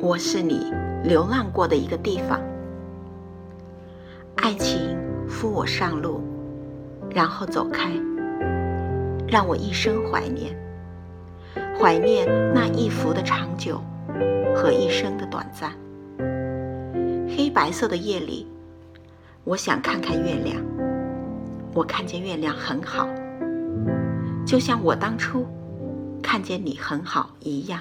我是你流浪过的一个地方。爱情扶我上路然后走开让我一生怀念怀念那一幅的长久和一生的短暂。黑白色的夜里我想看看月亮我看见月亮很好就像我当初看见你很好一样。